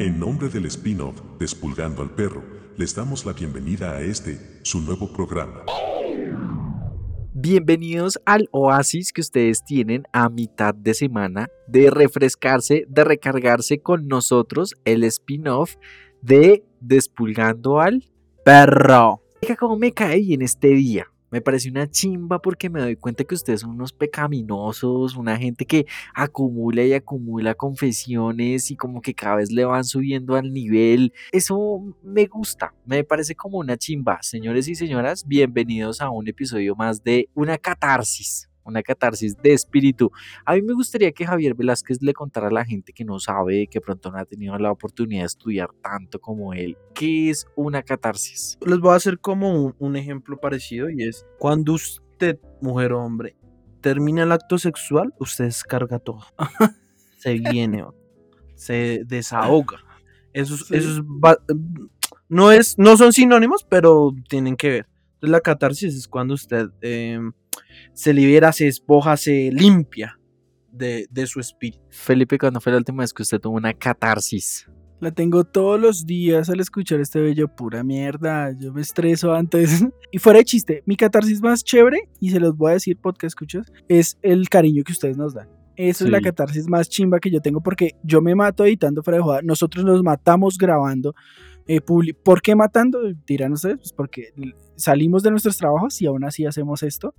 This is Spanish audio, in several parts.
En nombre del spin-off Despulgando al Perro, les damos la bienvenida a este, su nuevo programa. Bienvenidos al oasis que ustedes tienen a mitad de semana de refrescarse, de recargarse con nosotros, el spin-off de Despulgando al Perro. Deja cómo me cae en este día. Me parece una chimba porque me doy cuenta que ustedes son unos pecaminosos, una gente que acumula y acumula confesiones y como que cada vez le van subiendo al nivel. Eso me gusta, me parece como una chimba. Señores y señoras, bienvenidos a un episodio más de Una Catarsis una catarsis de espíritu. A mí me gustaría que Javier Velázquez le contara a la gente que no sabe, que pronto no ha tenido la oportunidad de estudiar tanto como él, ¿qué es una catarsis? Les voy a hacer como un, ejemplo parecido y es cuando usted, mujer o hombre, termina el acto sexual, usted descarga todo. se viene, se desahoga. Eso, eso no, es, no son sinónimos, pero tienen que ver. Entonces, la catarsis es cuando usted em, se libera, se espoja, se limpia de, su espíritu. Felipe, ¿cuándo fue la última vez que usted tuvo una catarsis? La tengo todos los días al escuchar este bello pura mierda. Yo me estreso antes. y fuera de chiste, mi catarsis más chévere, y se los voy a decir porque escuchas, es el cariño que ustedes nos dan. Eso es la catarsis más chimba que yo tengo porque yo me mato editando fuera de joda. Nosotros nos matamos grabando. Eh, ¿Por qué matando? Dirán ustedes, pues porque salimos de nuestros trabajos y aún así hacemos esto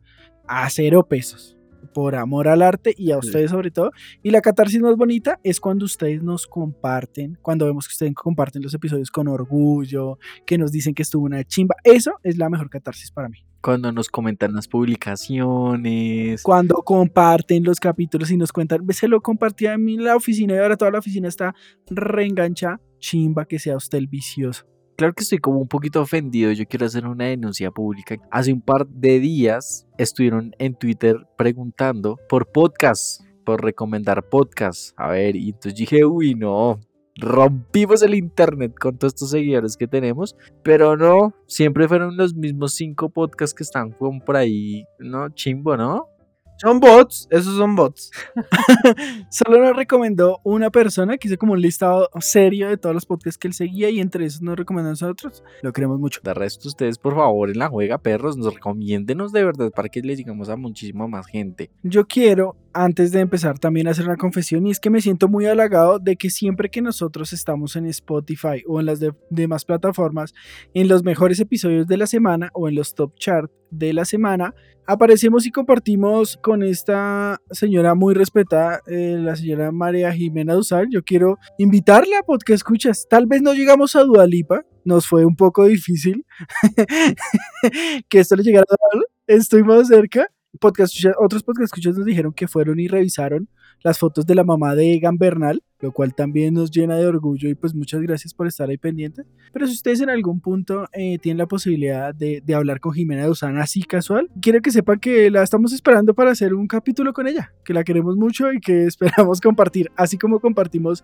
a cero pesos por amor al arte y a ustedes sobre todo. Y la catarsis más bonita es cuando ustedes nos comparten, cuando vemos que ustedes comparten los episodios con orgullo, que nos dicen que estuvo una chimba. Eso es la mejor catarsis para mí. Cuando nos comentan las publicaciones. Cuando comparten los capítulos y nos cuentan, se lo compartí a mí en la oficina y ahora toda la oficina está reengancha. Chimba que sea usted el vicioso. Claro que estoy como un poquito ofendido, yo quiero hacer una denuncia pública. Hace un par de días estuvieron en Twitter preguntando por podcasts, por recomendar podcasts. A ver, y entonces dije, uy, no, rompimos el internet con todos estos seguidores que tenemos, pero no, siempre fueron los mismos cinco podcasts que están por ahí, no, chimbo, ¿no? Son bots, esos son bots. Solo nos recomendó una persona que hizo como un listado serio de todos los podcasts que él seguía y entre esos nos recomendó a nosotros. Lo queremos mucho. De resto, ustedes, por favor, en la juega, perros, nos recomiéndenos de verdad para que le llegamos a muchísima más gente. Yo quiero, antes de empezar, también hacer una confesión y es que me siento muy halagado de que siempre que nosotros estamos en Spotify o en las demás plataformas, en los mejores episodios de la semana o en los top chart de la semana, aparecemos y compartimos con esta señora muy respetada, eh, la señora María Jimena Duzal. Yo quiero invitarla a Podcast Escuchas. Tal vez no llegamos a Dualipa, nos fue un poco difícil que esto le llegara a dar. Estoy más cerca. Podcast, otros podcast escuchas nos dijeron que fueron y revisaron las fotos de la mamá de Egan Bernal, lo cual también nos llena de orgullo y pues muchas gracias por estar ahí pendientes. Pero si ustedes en algún punto eh, tienen la posibilidad de, hablar con Jimena Duzana así casual, quiero que sepan que la estamos esperando para hacer un capítulo con ella, que la queremos mucho y que esperamos compartir, así como compartimos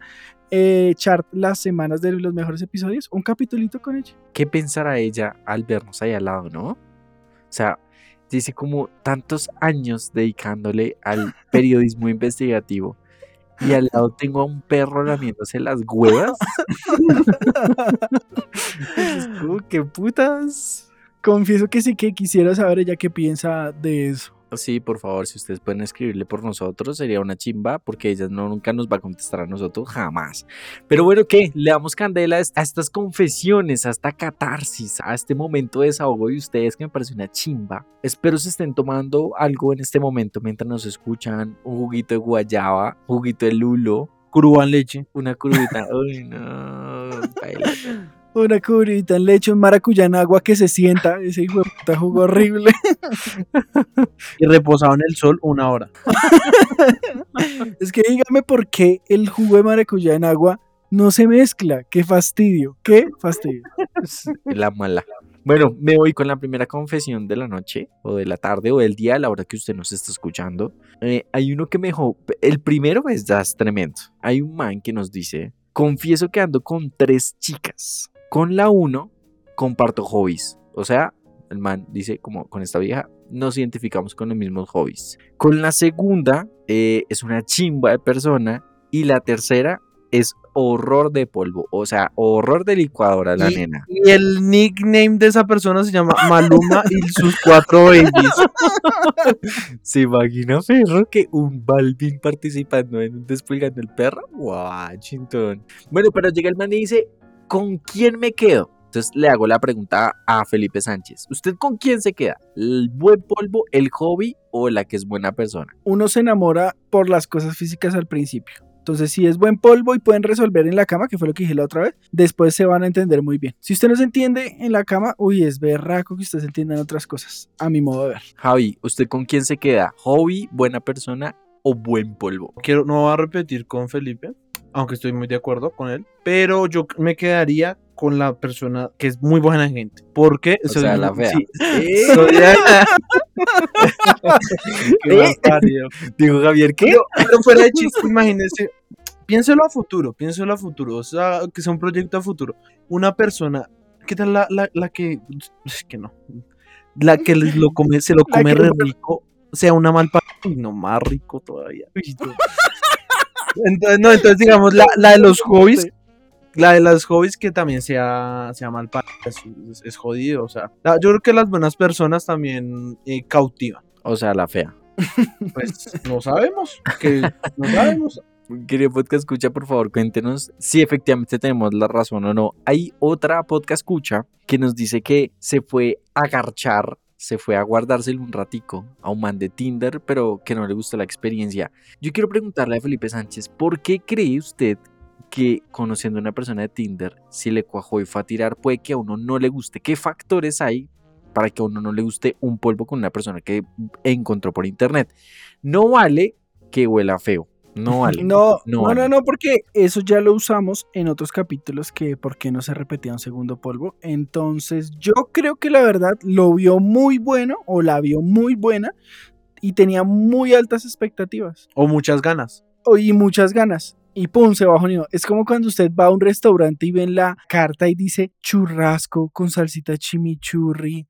eh, chart las semanas de los mejores episodios, un capitulito con ella. ¿Qué pensará ella al vernos ahí al lado, no? O sea, dice como tantos años dedicándole al periodismo investigativo y al lado tengo a un perro lamiéndose las huevas. ¿Qué putas? Confieso que sí que quisiera saber ella qué piensa de eso. Sí, por favor, si ustedes pueden escribirle por nosotros, sería una chimba, porque ella no, nunca nos va a contestar a nosotros, jamás. Pero bueno, ¿qué? Le damos candela a estas confesiones, a esta catarsis, a este momento de desahogo de ustedes que me parece una chimba. Espero se estén tomando algo en este momento mientras nos escuchan, un juguito de guayaba, juguito de lulo, en leche. una crudita. Uy, no. baila. Una cubrita en leche, un maracuyá en agua que se sienta. Ese hijo de puta jugo horrible. Y reposado en el sol una hora. Es que dígame por qué el jugo de maracuyá en agua no se mezcla. Qué fastidio. Qué fastidio. La mala. Bueno, me voy con la primera confesión de la noche, o de la tarde, o del día, a la hora que usted nos está escuchando. Eh, hay uno que me dejó. El primero es ya es tremendo. Hay un man que nos dice: Confieso que ando con tres chicas. Con la uno, comparto hobbies. O sea, el man dice, como con esta vieja, nos identificamos con los mismos hobbies. Con la segunda, eh, es una chimba de persona. Y la tercera es horror de polvo. O sea, horror de licuadora, la y, nena. y el nickname de esa persona se llama Maluma y sus cuatro babies. ¿Se imagina, perro, que un Balvin participando en un Despulgando el Perro? Washington. Bueno, pero llega el man y dice, ¿con quién me quedo? Entonces le hago la pregunta a Felipe Sánchez. ¿Usted con quién se queda? ¿El buen polvo, el hobby o la que es buena persona? Uno se enamora por las cosas físicas al principio. Entonces, si es buen polvo y pueden resolver en la cama, que fue lo que dije la otra vez, después se van a entender muy bien. Si usted no se entiende en la cama, uy, es berraco que usted se entienda en otras cosas, a mi modo de ver. Javi, ¿usted con quién se queda? ¿Hobby, buena persona o buen polvo? Quiero, no voy a repetir con Felipe, aunque estoy muy de acuerdo con él, pero yo me quedaría con la persona que es muy buena gente. Porque O sea, la fea. sí, soy- parido. Dijo Javier, ¿qué? Pero, pero fuera de chiste, imagínese. Piénselo a futuro, piénselo a futuro. O sea, que sea un proyecto a futuro. Una persona, ¿qué tal la, la, la que. Es que no. La que lo come, se lo come re rico, sea una mal Uy, no, más rico todavía. Entonces, no, entonces digamos, la, la de los hobbies, la de los hobbies que también sea, sea mal pa- es, es- es jodido. O sea, la- yo creo que las buenas personas también eh, cautivan. O sea, la fea. Pues no sabemos, que no sabemos. Querido podcast escucha, por favor, cuéntenos si efectivamente tenemos la razón o no. Hay otra podcast escucha que nos dice que se fue a garchar, se fue a guardárselo un ratico a un man de Tinder, pero que no le gustó la experiencia. Yo quiero preguntarle a Felipe Sánchez, ¿por qué cree usted que conociendo a una persona de Tinder, si le cuajó y fue a tirar, puede que a uno no le guste? ¿Qué factores hay para que a uno no le guste un polvo con una persona que encontró por internet? No vale que huela feo. No vale. No, No no, no, vale. no, porque eso ya lo usamos en otros capítulos que por qué no se repetía un segundo polvo. Entonces, yo creo que la verdad lo vio muy bueno o la vio muy buena y tenía muy altas expectativas O muchas ganas. o- y muchas ganas. Y pum, se bajó nido. Es como cuando usted va a un restaurante y ve en la carta y dice churrasco con salsita chimichurri.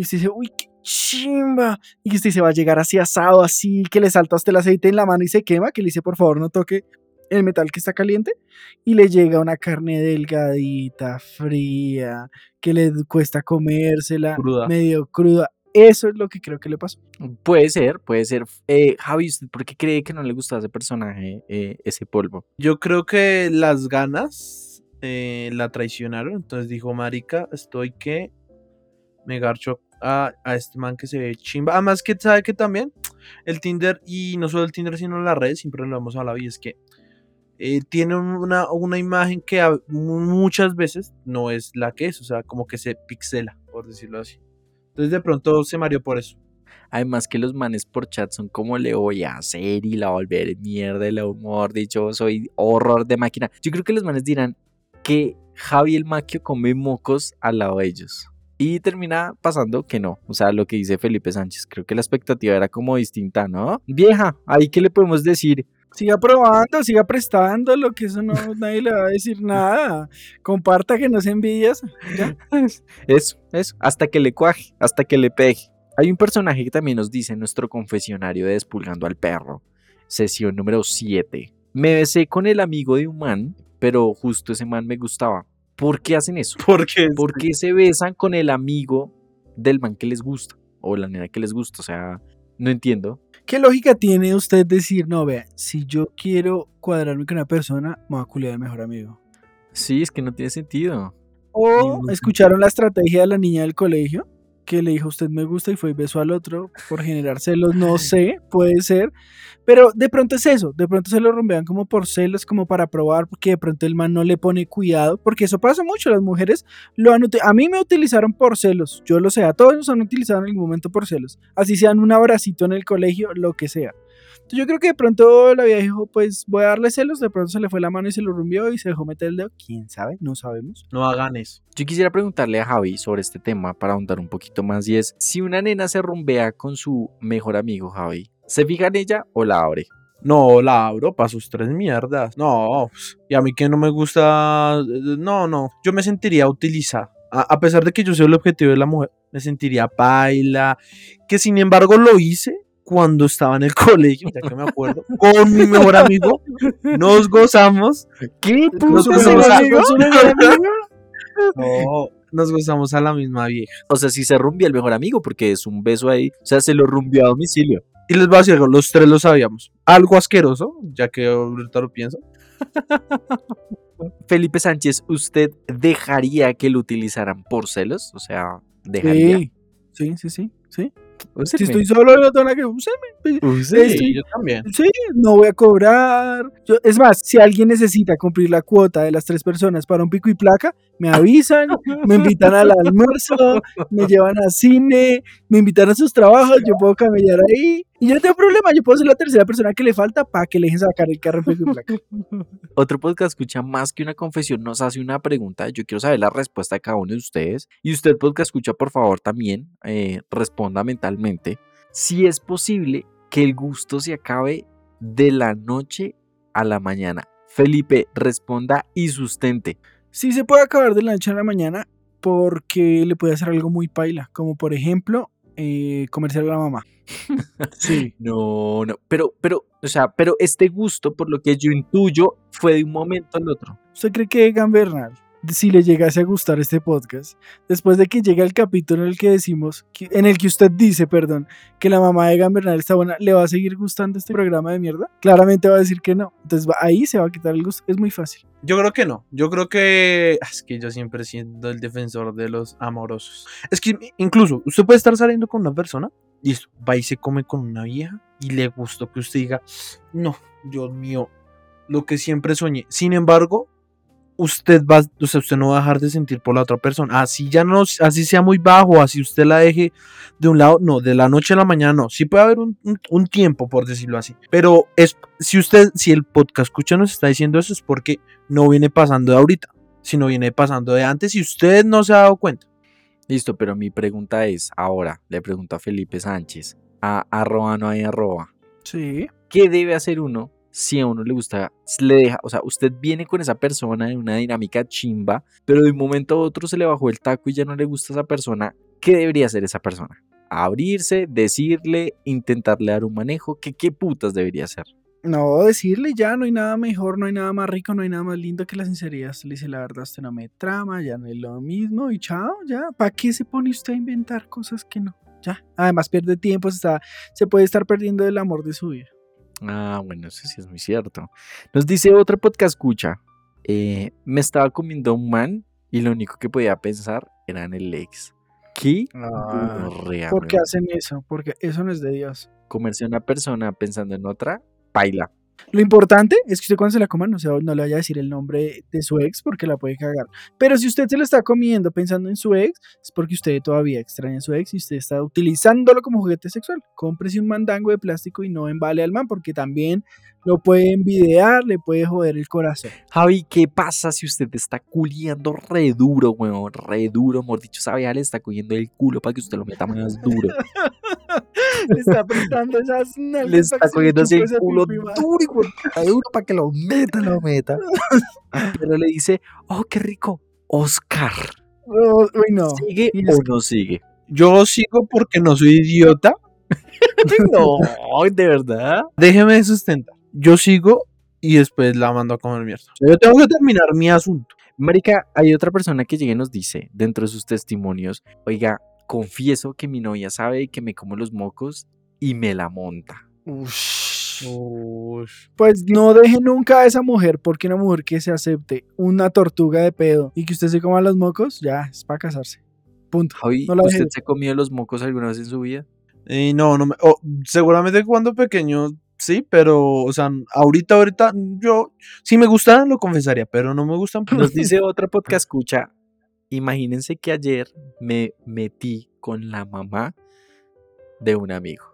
Y usted dice, uy, qué chimba. Y que usted se va a llegar así asado, así, que le salta a usted el aceite en la mano y se quema, que le dice, por favor, no toque el metal que está caliente. Y le llega una carne delgadita, fría, que le cuesta comérsela, Cruda. medio cruda. Eso es lo que creo que le pasó. Puede ser, puede ser. Eh, Javi, ¿usted por qué cree que no le gusta a ese personaje, eh, ese polvo? Yo creo que las ganas eh, la traicionaron. Entonces dijo, marica, estoy que me garcho a, a este man que se ve chimba. Además que sabe que también el Tinder, y no solo el Tinder, sino las redes, siempre lo hemos hablado, y es que eh, tiene una, una imagen que muchas veces no es la que es. O sea, como que se pixela, por decirlo así. Entonces de pronto se mareó por eso. Además que los manes por chat son como le voy a hacer y la volver mierda el humor, dicho soy horror de máquina. Yo creo que los manes dirán que Javi el Maquio come mocos al lado de ellos. Y termina pasando que no. O sea, lo que dice Felipe Sánchez. Creo que la expectativa era como distinta, ¿no? Vieja, ahí que le podemos decir. Siga probando, siga prestando, lo que eso no, nadie le va a decir nada. Comparta que no se envidias. Ya. Eso, eso. Hasta que le cuaje, hasta que le pegue. Hay un personaje que también nos dice en nuestro confesionario de Despulgando al Perro. Sesión número 7. Me besé con el amigo de un man, pero justo ese man me gustaba. ¿Por qué hacen eso? Porque ¿Por qué se besan con el amigo del man que les gusta? O la nena que les gusta. O sea, No entiendo. ¿Qué lógica tiene usted decir, no, vea, si yo quiero cuadrarme con una persona, me voy a culiar al mejor amigo? Sí, es que no tiene sentido. O escucharon la estrategia de la niña del colegio, que le dijo usted me gusta y fue y besó al otro por generar celos, no sé, puede ser. Pero de pronto es eso, de pronto se lo rompean como por celos, como para probar, porque de pronto el man no le pone cuidado, porque eso pasa mucho, las mujeres lo han a mí me utilizaron por celos, yo lo sé, a todos nos han utilizado en algún momento por celos, así sean un abracito en el colegio, lo que sea. Yo creo que de pronto la vieja dijo, pues voy a darle celos, de pronto se le fue la mano y se lo rumbió y se dejó meter el dedo, quién sabe, no sabemos. No hagan eso. Yo quisiera preguntarle a Javi sobre este tema para ahondar un poquito más y es, si una nena se rumbea con su mejor amigo Javi, ¿se fija en ella o la abre? No, la abro para sus tres mierdas. No, pues, y a mí que no me gusta. No, no. Yo me sentiría utilizada. A, a pesar de que yo soy el objetivo de la mujer, me sentiría paila. Que sin embargo lo hice cuando estaba en el colegio, ya que me acuerdo, con mi mejor amigo. Nos gozamos. ¿Qué? Nos ¿Su gozamos amigo? no, nos gozamos a la misma vieja. O sea, si se rumbia el mejor amigo porque es un beso ahí, o sea, se lo rumbió a domicilio. Y les voy a decir algo, los tres lo sabíamos. Algo asqueroso, ya que ahorita lo pienso. Felipe Sánchez, ¿usted dejaría que lo utilizaran por celos? O sea, dejaría. Sí, sí, sí, sí, sí. Úseme. Si estoy solo, no tengo nada que úseme. Úseme. Sí. yo también. Sí, no voy a cobrar. Yo- es más, si alguien necesita cumplir la cuota de las tres personas para un pico y placa, me avisan, me invitan al almuerzo, me llevan a cine, me invitan a sus trabajos, yo puedo camellar ahí. Y yo no tengo problema, yo puedo ser la tercera persona que le falta para que le dejen sacar el carro en placa. Otro podcast escucha más que una confesión, nos hace una pregunta. Yo quiero saber la respuesta de cada uno de ustedes. Y usted, podcast escucha, por favor, también eh, responda mentalmente. Si es posible que el gusto se acabe de la noche a la mañana. Felipe, responda y sustente. Sí se puede acabar de la noche a la mañana porque le puede hacer algo muy paila, como por ejemplo, eh, comercial a la mamá. Sí. No, no, pero, pero, o sea, pero este gusto, por lo que yo intuyo, fue de un momento al otro. ¿Usted cree que Egan Bernal, si le llegase a gustar este podcast, después de que llegue el capítulo en el que decimos, en el que usted dice, perdón, que la mamá de Egan Bernal está buena, ¿le va a seguir gustando este programa de mierda? Claramente va a decir que no. Entonces ahí se va a quitar el gusto. Es muy fácil. Yo creo que no. Yo creo que. ah, Es que yo siempre siendo el defensor de los amorosos. Es que incluso usted puede estar saliendo con una persona. Listo. Va y se come con una vieja. Y le gustó que usted diga. No, Dios mío. Lo que siempre soñé. Sin embargo. Usted va, o sea, usted no va a dejar de sentir por la otra persona. Así ya no, así sea muy bajo, así usted la deje de un lado, no, de la noche a la mañana no. Sí puede haber un, un- un tiempo, por decirlo así. Pero es, si usted, si el podcast escucha nos está diciendo eso, es porque no viene pasando de ahorita, sino viene pasando de antes y usted no se ha dado cuenta. Listo, pero mi pregunta es, ahora, le pregunto a Felipe Sánchez, a arroba no hay arroba, Sí. ¿qué debe hacer uno si a uno le gusta, le deja, o sea, usted viene con esa persona en una dinámica chimba, pero de un momento a otro se le bajó el taco y ya no le gusta esa persona, ¿qué debería hacer esa persona? Abrirse, decirle, intentarle dar un manejo, ¿qué, qué putas debería hacer? No, decirle ya, no hay nada mejor, no hay nada más rico, no hay nada más lindo que la sinceridad. Le dice la verdad, usted no me trama, ya no es lo mismo y chao, ya. ¿Para qué se pone usted a inventar cosas que no? Ya. Además pierde tiempo, se, está, se puede estar perdiendo el amor de su vida. Ah, bueno, eso sí es muy cierto. Nos dice otro podcast escucha, eh, me estaba comiendo un man y lo único que podía pensar era en el ex. ¿Qué? gonorrea, ¿Por qué hacen eso? Porque eso no es de Dios. Comerse una persona pensando en otra, paila. Lo importante es que usted cuando se la coma no, se, no le vaya a decir el nombre de su ex porque la puede cagar. Pero si usted se lo está comiendo pensando en su ex, es porque usted todavía extraña a su ex y usted está utilizándolo como juguete sexual. Cómprese un mandango de plástico y no embale al man porque también lo puede envidiar, le puede joder el corazón. Javi, ¿qué pasa si usted está culiando re duro, weón? Re duro, mejor dicho, esa le está cogiendo el culo para que usted lo meta más duro. Le está apretando esas nalgas le está cogiendo así chupe el esa culo duro, puta, duro para que lo meta, lo meta. Pero le dice, oh, qué rico, Oscar. Oh, uy, no. ¿Sigue Y o es- no sigue? Yo sigo porque no soy idiota. no, de verdad. Déjeme sustentar. Yo sigo y después la mando a comer mierda. O sea, yo tengo que terminar mi asunto. Marica, hay otra persona que llega y nos dice dentro de sus testimonios, oiga, confieso que mi novia sabe que me como los mocos y me la monta. Ush. Ush. Pues no deje nunca a esa mujer, porque una mujer que se acepte una tortuga de pedo y que usted se coma los mocos, ya, es para casarse. Punto. Javi, No la ¿usted se ha comido los mocos alguna vez en su vida? Y no, no me, oh, seguramente cuando pequeño sí, pero, o sea, ahorita, ahorita, yo, si me gustaran lo confesaría, pero no me gustan. pues, Nos dice otra podcast escucha. Imagínense que ayer me metí con la mamá de un amigo.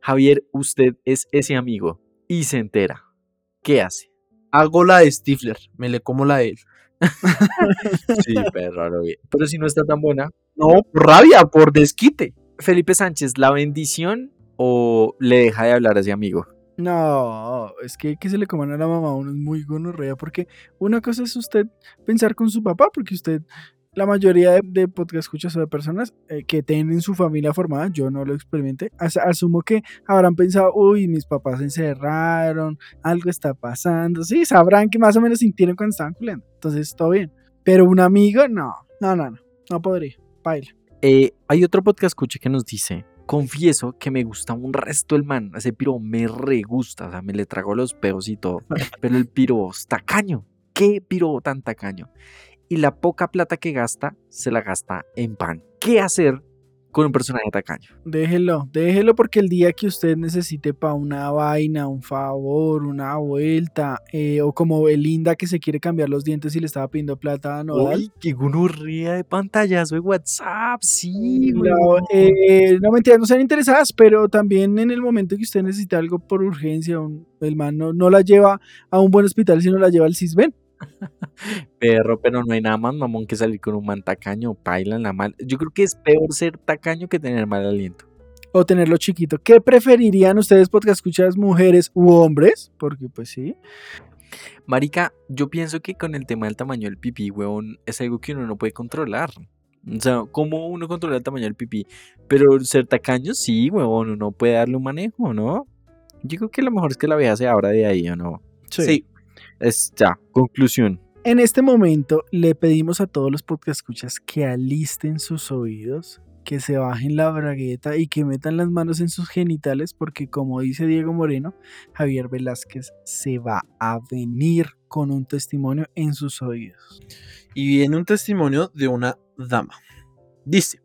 Javier, usted es ese amigo y se entera. ¿Qué hace? Hago la de Stifler, me le como la de él. Sí, perro, lo vi. Pero si no está tan buena. No, por rabia, por desquite. Felipe Sánchez, ¿la bendición o le deja de hablar a ese amigo? No, es que que se le coman a la mamá a uno es muy gonorrea, porque una cosa es usted pensar con su papá, porque usted, la mayoría de, de podcast escuchas o de personas eh, que tienen su familia formada, yo no lo experimenté, as- asumo que habrán pensado, uy, mis papás se encerraron, algo está pasando, sí, sabrán que más o menos sintieron cuando estaban culiando, entonces todo bien, pero un amigo, no, no, no, no, no podría, baila. Eh, hay otro podcast escucha que nos dice, confieso que me gusta un resto el man, ese piro me re gusta, o sea, me le trago los peos y todo, pero el piro tacaño, ¿qué piro tan tacaño? Y la poca plata que gasta, se la gasta en pan. ¿Qué hacer con un personaje tacaño? Déjelo, déjelo porque el día que usted necesite para una vaina, un favor, una vuelta, eh, o como Belinda que se quiere cambiar los dientes y le estaba pidiendo plata a Nodal. Uy, qué gonorrea de pantallazo de WhatsApp, sí, No, weón. eh, no mentiras, no sean interesadas, pero también en el momento que usted necesita algo por urgencia, un- el man no, no la lleva a un buen hospital, sino la lleva al CISBEN. Perro, pero no hay nada más mamón que salir con un man tacaño, paila en la mal. Yo creo que es peor ser tacaño que tener mal aliento. O tenerlo chiquito. ¿Qué preferirían ustedes, podcast escuchas, mujeres u hombres? Porque pues sí. Marica, yo pienso que con el tema del tamaño del pipí, huevón, es algo que uno no puede controlar. O sea, ¿cómo uno controla el tamaño del pipí? Pero ser tacaño, sí, huevón, uno puede darle un manejo, ¿no? Yo creo que lo mejor es que la vieja se abra de ahí, ¿o no? Sí. Es ya, conclusión. En este momento le pedimos a todos los podcast escuchas que alisten sus oídos, que se bajen la bragueta y que metan las manos en sus genitales porque como dice Diego Moreno, Javier Velázquez se va a venir con un testimonio en sus oídos. y viene un testimonio de una dama. Dice,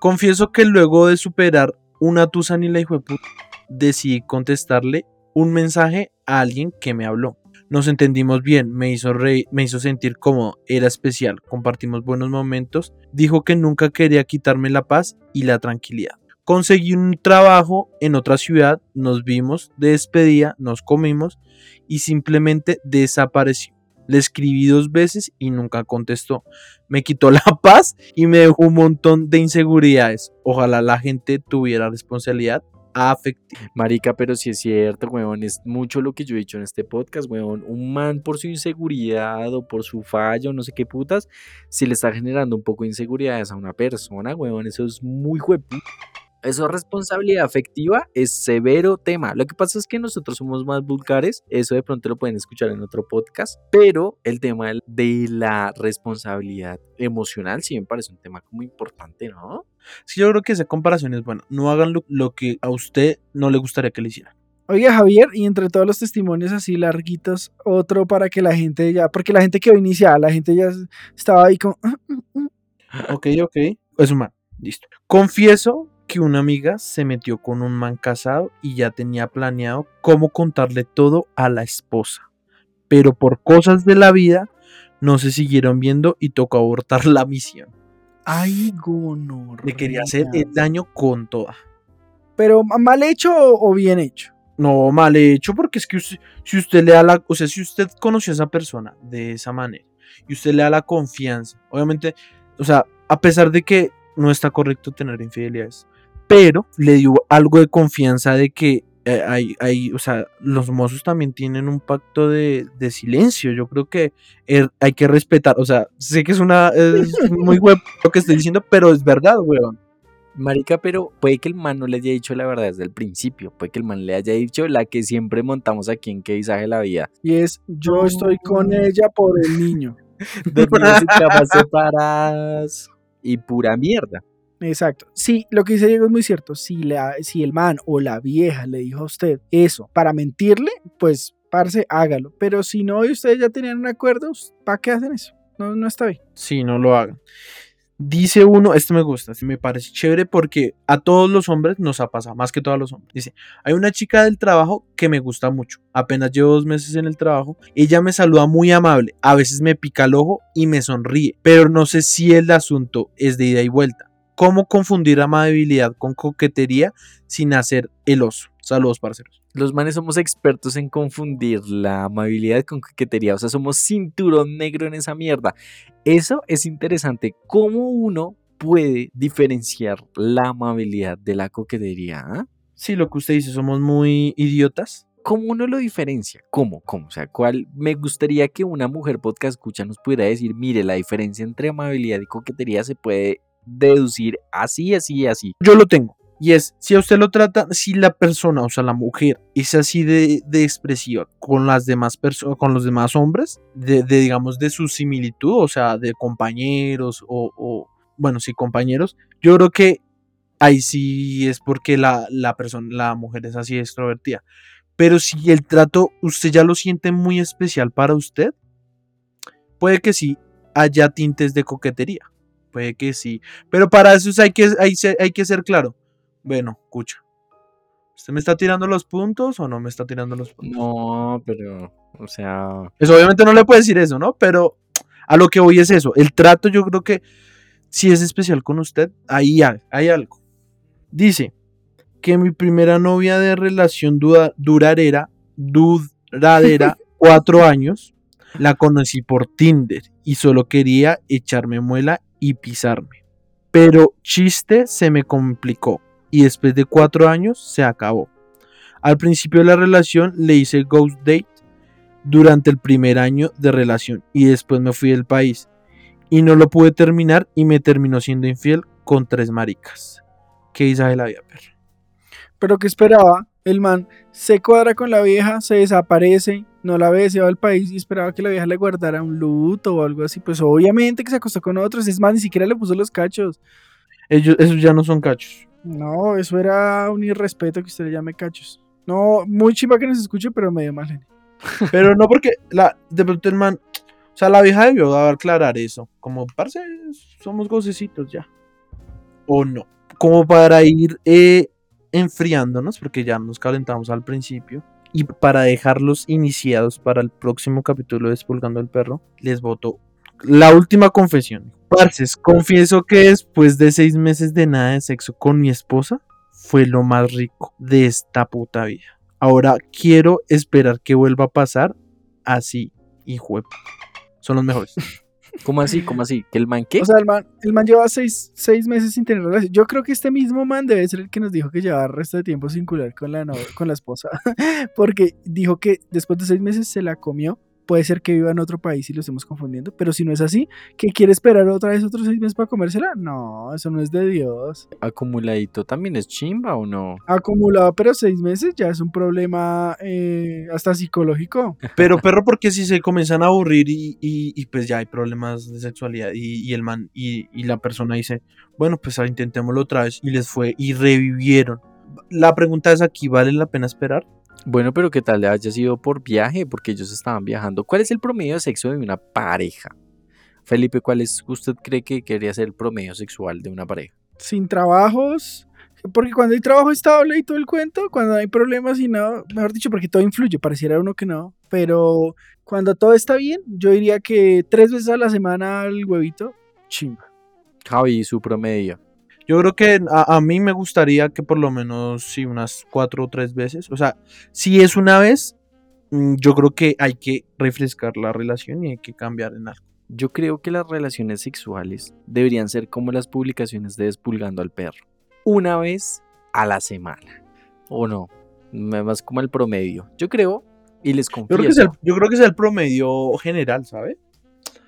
confieso que luego de superar una tusa ni la hijo de puta, decidí contestarle un mensaje a alguien que me habló. Nos entendimos bien, me hizo me hizo sentir cómodo, era especial, compartimos buenos momentos, dijo que nunca quería quitarme la paz y la tranquilidad. Conseguí un trabajo en otra ciudad, nos vimos de despedida, nos comimos y simplemente desapareció. Le escribí dos veces y nunca contestó. Me quitó la paz y me dejó un montón de inseguridades. Ojalá la gente tuviera responsabilidad afectiva. Marica, pero si es cierto, huevón, es mucho lo que yo he dicho en este podcast, huevón. Un man por su inseguridad o por su fallo, no sé qué putas, si le está generando un poco de inseguridades a una persona, huevón, eso es muy hueputa. Eso es responsabilidad afectiva, es severo tema. Lo que pasa es que nosotros somos más vulgares, eso de pronto lo pueden escuchar en otro podcast, pero el tema de la responsabilidad emocional sí me parece un tema como importante, ¿no? Sí, yo creo que esa comparación es buena. No hagan lo, lo que a usted no le gustaría que le hicieran. Oiga Javier, y entre todos los testimonios así larguitos, otro para que la gente ya, porque la gente quedó iniciada, la gente ya estaba ahí como... Ok, ok. Es un man. Listo. Confieso que una amiga se metió con un man casado y ya tenía planeado cómo contarle todo a la esposa. Pero por cosas de la vida no se siguieron viendo y tocó abortar la misión. Ay, gonorrea. Le quería hacer el daño con toda. Pero mal hecho o bien hecho. No, mal hecho, porque es que usted- si usted le da la, o sea, si usted conoció a esa persona de esa manera y usted le da la confianza, obviamente, o sea, a pesar de que no está correcto tener infidelidades, pero le dio algo de confianza de que eh, hay, hay, o sea, los mozos también tienen un pacto de, de silencio. Yo creo que er- hay que respetar, o sea, sé que es una, es muy web lo que estoy diciendo, pero es verdad, weón. Marica, pero puede que el man no le haya dicho la verdad desde el principio. Puede que el man le haya dicho la que siempre montamos aquí en Que visaje la vida. Y es, yo estoy con ella por el niño. Dormidos en camas separadas. Y pura mierda. Exacto. Sí, lo que dice Diego es muy cierto. Si, la, si el man o la vieja le dijo a usted eso para mentirle, pues, parce, hágalo. Pero si no y ustedes ya tenían un acuerdo, ¿para qué hacen eso? No, no está bien. Sí, no lo hagan. Dice uno, este me gusta, este me parece chévere porque a todos los hombres nos ha pasado, más que todos los hombres. Dice, hay una chica del trabajo que me gusta mucho. Apenas llevo dos meses en el trabajo. Ella me saluda muy amable. A veces me pica el ojo y me sonríe. Pero no sé si el asunto es de ida y vuelta. ¿Cómo confundir amabilidad con coquetería sin hacer el oso? Saludos, parceros. Los manes somos expertos en confundir la amabilidad con coquetería. O sea, somos cinturón negro en esa mierda. Eso es interesante. ¿Cómo uno puede diferenciar la amabilidad de la coquetería? ah? Sí, lo que usted dice, somos muy idiotas. ¿Cómo uno lo diferencia? ¿Cómo? ¿Cómo? O sea, ¿cuál? Me gustaría que una mujer podcast escucha nos pudiera decir, mire, la diferencia entre amabilidad y coquetería se puede deducir así, así, así. Yo lo tengo. Y es, si a usted lo trata, si la persona, o sea, la mujer, es así de, de expresiva con las demás personas, con los demás hombres, de, de, digamos, de su similitud, o sea, de compañeros o, o, bueno, sí, compañeros, yo creo que ahí sí es porque la, la persona, la mujer es así extrovertida. Pero si el trato usted ya lo siente muy especial para usted, puede que sí haya tintes de coquetería. Puede que sí. Pero para eso hay que, hay, hay que ser claro. Bueno, escucha. ¿Usted me está tirando los puntos o no me está tirando los puntos? No, pero, o sea, Eso obviamente no le puede decir eso, ¿no? Pero a lo que voy es eso. El trato yo creo que si es especial con usted, ahí hay, hay algo. Dice que mi primera novia de relación duda- duradera, duradera, cuatro años, la conocí por Tinder y solo quería echarme muela y pisarme. Pero chiste se me complicó y después de cuatro años se acabó. Al principio de la relación le hice ghost date durante el primer año de relación y después me fui del país y no lo pude terminar y me terminó siendo infiel con tres maricas. ¿Qué dice de la vida, perro? Pero ¿qué esperaba? El man se cuadra con la vieja, se desaparece, no la se va al país y esperaba que la vieja le guardara un luto o algo así. Pues obviamente que se acostó con otros, es más, ni siquiera le puso los cachos. Ellos, esos ya no son cachos. No, eso era un irrespeto que usted le llame cachos. No, muy chimba que nos escuche, pero medio mal. Pero no porque la, de pronto el man, o sea, la vieja debió de aclarar eso. Como, parce, somos gocecitos ya. O no. Como para ir eh, enfriándonos, porque ya nos calentamos al principio. Y para dejarlos iniciados para el próximo capítulo de Despulgando el Perro, les voto la última confesión. Parces, confieso que después de seis meses de nada de sexo con mi esposa, fue lo más rico de esta puta vida. Ahora quiero esperar que vuelva a pasar así, hijo de p- Son los mejores. ¿cómo así? ¿Cómo así? ¿Que el man qué? O sea, el man, el man lleva seis, seis meses sin tener relación. Yo creo que este mismo man debe ser el que nos dijo que llevaba resto de tiempo sin cular con la, no- con la esposa. Porque dijo que después de seis meses se la comió. Puede ser que viva en otro país y lo estemos confundiendo. Pero si no es así, ¿que quiere esperar otra vez otros seis meses para comérsela? No, eso no es de Dios. ¿Acumuladito también es chimba o no? Acumulado, pero seis meses ya es un problema eh, hasta psicológico. Pero perro, porque si se comienzan a aburrir y, y- y pues ya hay problemas de sexualidad y, y el man y, y la persona dice, bueno, pues intentémoslo otra vez y les fue y revivieron. La pregunta es aquí, ¿vale la pena esperar? Bueno, pero ¿qué tal le haya sido por viaje? Porque ellos estaban viajando. ¿Cuál es el promedio de sexo de una pareja? Felipe, ¿cuál es, usted cree que quería ser el promedio sexual de una pareja? sin trabajos, porque cuando hay trabajo estable y todo el cuento, cuando hay problemas y no, mejor dicho, porque todo influye, pareciera uno que no, pero cuando todo está bien, yo diría que tres veces a la semana el huevito, chimba. Javi, su promedio. Yo creo que a, a mí me gustaría que por lo menos, sí, unas cuatro o tres veces. O sea, si es una vez, mm, yo creo que hay que refrescar la relación y hay que cambiar en algo. Yo creo que las relaciones sexuales deberían ser como las publicaciones de Despulgando al Perro. Una vez a la semana. ¿O no? Más como el promedio. Yo creo, y les Yo creo, que es confieso. el, yo creo que es el promedio general, ¿sabe?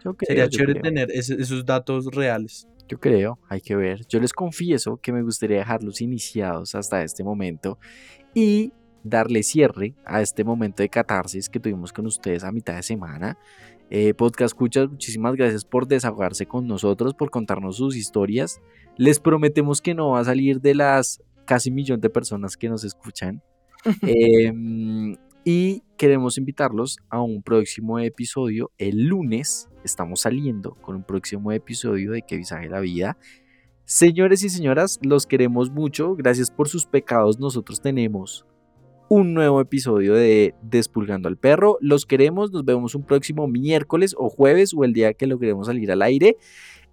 creo, Sería chévere creo. tener ese- esos datos reales. Yo creo, hay que ver. Yo les confieso que me gustaría dejarlos iniciados hasta este momento y darle cierre a este momento de catarsis que tuvimos con ustedes a mitad de semana. Eh, podcast Escuchas, muchísimas gracias por desahogarse con nosotros, por contarnos sus historias. Les prometemos que no va a salir de las casi millón de personas que nos escuchan. Em, y queremos invitarlos a un próximo episodio. El lunes estamos saliendo con un próximo episodio de Que Visaje la Vida. Señores y señoras, los queremos mucho. Gracias por sus pecados. Nosotros tenemos un nuevo episodio de Despulgando al Perro. Los queremos. Nos vemos un próximo miércoles o jueves o el día que logremos salir al aire.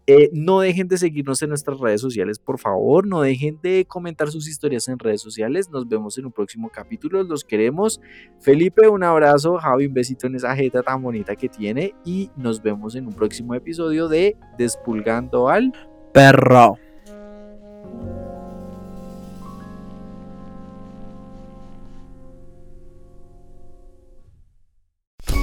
Eh, no dejen de seguirnos en nuestras redes sociales, por favor. No dejen de comentar sus historias en redes sociales. Nos vemos en un próximo capítulo. Los queremos. Felipe, un abrazo. Javi, un besito en esa jeta tan bonita que tiene. Y nos vemos en un próximo episodio de Despulgando al Perro.